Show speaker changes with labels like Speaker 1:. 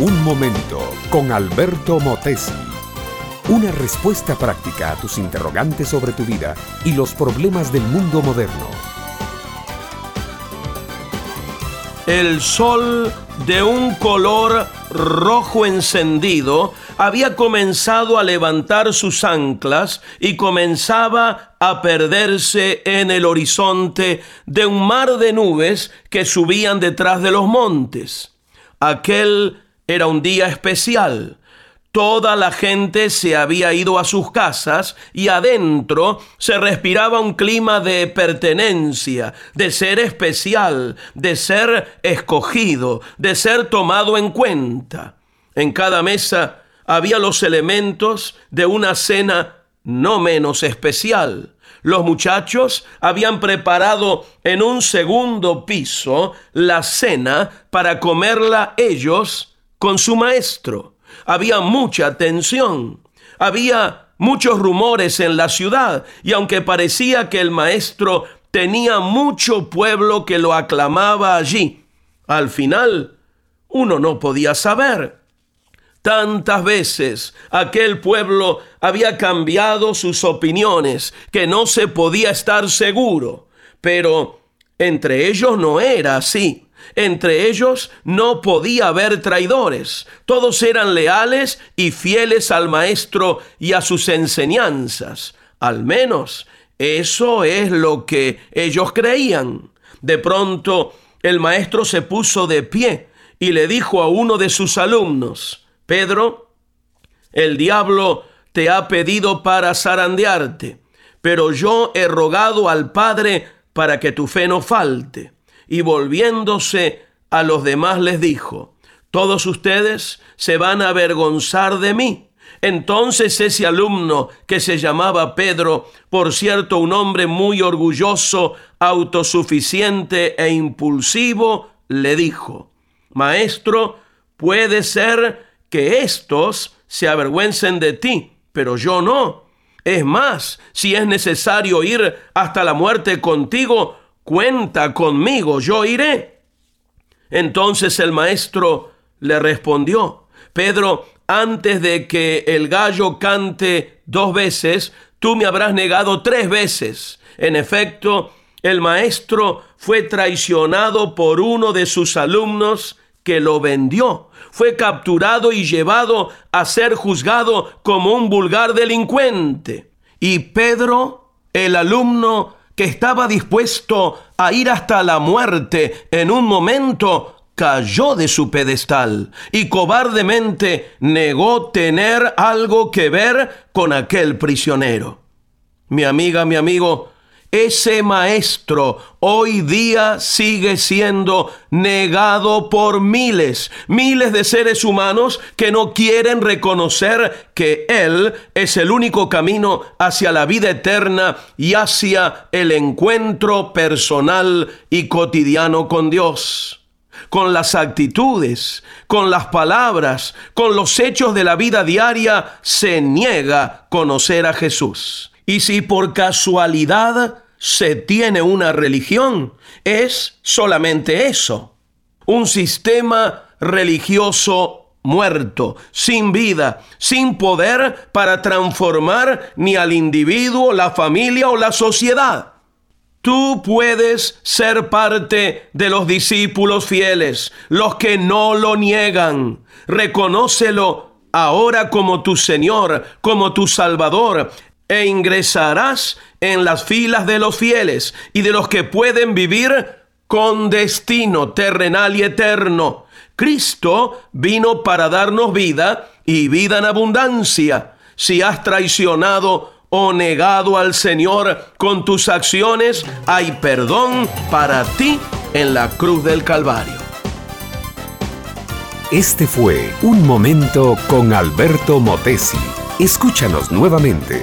Speaker 1: Un momento con Alberto Motesi. Una respuesta práctica a tus interrogantes sobre tu vida y los problemas del mundo moderno.
Speaker 2: El sol de un color rojo encendido había comenzado a levantar sus anclas y comenzaba a perderse en el horizonte de un mar de nubes que subían detrás de los montes. Aquel era un día especial. Toda la gente se había ido a sus casas y adentro se respiraba un clima de pertenencia, de ser especial, de ser escogido, de ser tomado en cuenta. En cada mesa había los elementos de una cena no menos especial. Los muchachos habían preparado en un segundo piso la cena para comerla ellos con su maestro había mucha tensión, había muchos rumores en la ciudad y aunque parecía que el maestro tenía mucho pueblo que lo aclamaba allí, al final uno no podía saber. Tantas veces aquel pueblo había cambiado sus opiniones que no se podía estar seguro, pero entre ellos no era así. Entre ellos no podía haber traidores. Todos eran leales y fieles al Maestro y a sus enseñanzas. Al menos eso es lo que ellos creían. De pronto el Maestro se puso de pie y le dijo a uno de sus alumnos, Pedro, el diablo te ha pedido para zarandearte, pero yo he rogado al Padre para que tu fe no falte y volviéndose a los demás les dijo, todos ustedes se van a avergonzar de mí. Entonces ese alumno que se llamaba Pedro, por cierto un hombre muy orgulloso, autosuficiente e impulsivo, le dijo, Maestro, puede ser que estos se avergüencen de ti, pero yo no. Es más, si es necesario ir hasta la muerte contigo, cuenta conmigo, yo iré. Entonces el maestro le respondió, Pedro, antes de que el gallo cante dos veces, tú me habrás negado tres veces. En efecto, el maestro fue traicionado por uno de sus alumnos que lo vendió. Fue capturado y llevado a ser juzgado como un vulgar delincuente. Y Pedro, el alumno, que estaba dispuesto a ir hasta la muerte en un momento, cayó de su pedestal y cobardemente negó tener algo que ver con aquel prisionero. Mi amiga, mi amigo, ese maestro hoy día sigue siendo negado por miles, miles de seres humanos que no quieren reconocer que Él es el único camino hacia la vida eterna y hacia el encuentro personal y cotidiano con Dios con las actitudes, con las palabras, con los hechos de la vida diaria, se niega conocer a Jesús. Y si por casualidad se tiene una religión, es solamente eso. Un sistema religioso muerto, sin vida, sin poder para transformar ni al individuo, la familia o la sociedad. Tú puedes ser parte de los discípulos fieles, los que no lo niegan. Reconócelo ahora como tu Señor, como tu Salvador e ingresarás en las filas de los fieles y de los que pueden vivir con destino terrenal y eterno. Cristo vino para darnos vida y vida en abundancia. Si has traicionado o negado al Señor con tus acciones, hay perdón para ti en la cruz del Calvario.
Speaker 1: Este fue Un Momento con Alberto Motesi. Escúchanos nuevamente